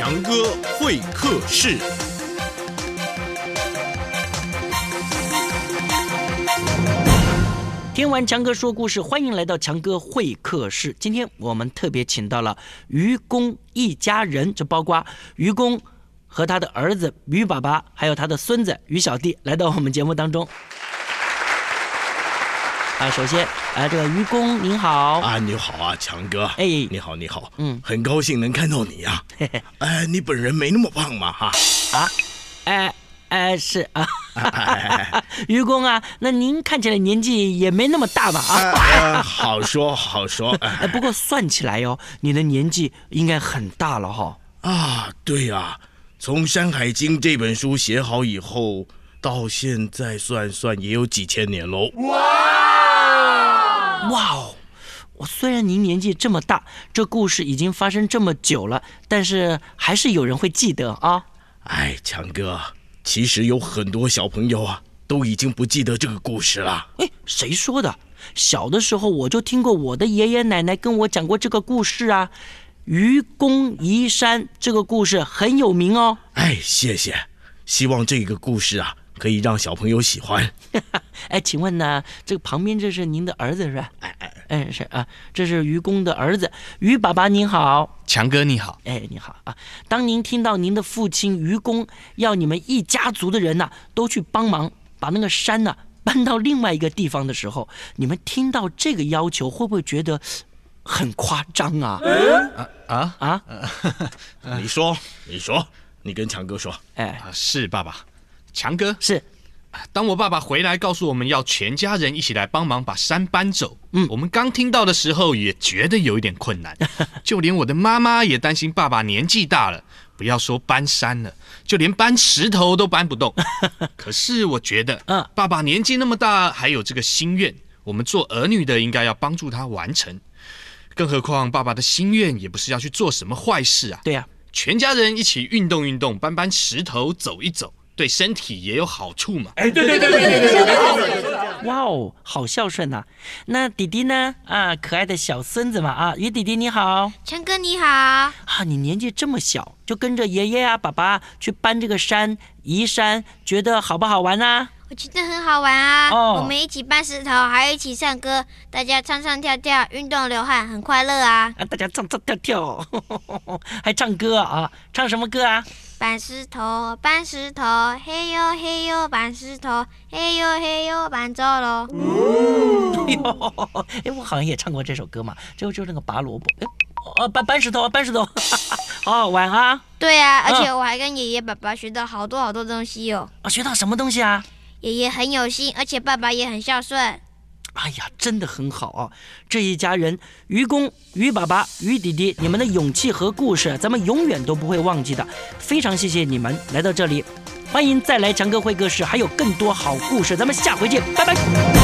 强哥会客室。听完强哥说故事，欢迎来到强哥会客室。今天我们特别请到了愚公一家人，这包括愚公和他的儿子愚爸爸，还有他的孙子愚小弟，来到我们节目当中。啊，首先，啊，这个愚公您好，啊，你好啊，强哥。哎你好，你好。嗯很高兴能看到你呀、嘿嘿，哎，你本人没那么胖嘛，哈。啊哎哎是啊，愚公啊，那您看起来年纪也没那么大吧？啊，呃好说好说。哎 哎，不过算起来哦，你的年纪应该很大了哈、啊，对呀、从《山海经》这本书写好以后，到现在算算也有几千年喽。哇哦！我虽然您年纪这么大，这故事已经发生这么久了，但是还是有人会记得啊。哎，强哥，其实有很多小朋友啊，都已经不记得这个故事了。哎，谁说的？小的时候我就听过我的爷爷奶奶跟我讲过这个故事啊，愚公移山这个故事很有名哦。哎，谢谢，希望这个故事啊，可以让小朋友喜欢。哎，请问呢，这个旁边这是您的儿子是吧？哎哎哎，是啊，这是愚公的儿子，愚爸爸您好。强哥你好，哎，你好啊！当您听到您的父亲愚公要你们一家族的人呐、都去帮忙把那个山呐、搬到另外一个地方的时候，你们听到这个要求，会不会觉得很夸张啊？啊啊，你说，你说，你跟强哥说。哎，啊是爸爸，强哥。是。当我爸爸回来告诉我们要全家人一起来帮忙把山搬走，嗯。我们刚听到的时候也觉得有一点困难，就连我的妈妈也担心爸爸年纪大了，不要说搬山了，就连搬石头都搬不动。可是我觉得，嗯。爸爸年纪那么大，还有这个心愿，我们做儿女的应该要帮助他完成。更何况爸爸的心愿也不是要去做什么坏事啊，对呀、全家人一起运动运动，搬搬石头，走一走，对身体也有好处嘛。哎，对对对对对对哇哦，好孝顺呐、那弟弟呢？啊，可爱的小孙子嘛啊，于弟弟你好陈哥你好，啊，你年纪这么小，就跟着爷爷啊、爸爸去搬这个山、移山，觉得好不好玩啊？我觉得很好玩啊！哦我们一起搬石头，还有一起唱歌，大家唱唱跳跳，运动流汗，很快乐啊！啊，大家唱唱跳跳，还唱歌啊？唱什么歌啊？搬石头，搬石头，嘿呦嘿呦搬石头，嘿呦嘿呦搬走喽。哎呦，哎，我好像也唱过这首歌嘛，就就那个拔萝卜，哎，哦，搬搬石头，搬石头，好好玩啊！对啊，而且嗯我还跟爷爷爸爸学到好多好多东西哦。啊，学到什么东西啊？爷爷很有心，而且爸爸也很孝顺。哎呀，真的很好啊！这一家人，愚公、愚爸爸、愚弟弟，你们的勇气和故事，咱们永远都不会忘记的。非常谢谢你们来到这里，欢迎再来强哥会客室，还有更多好故事，咱们下回见，拜拜。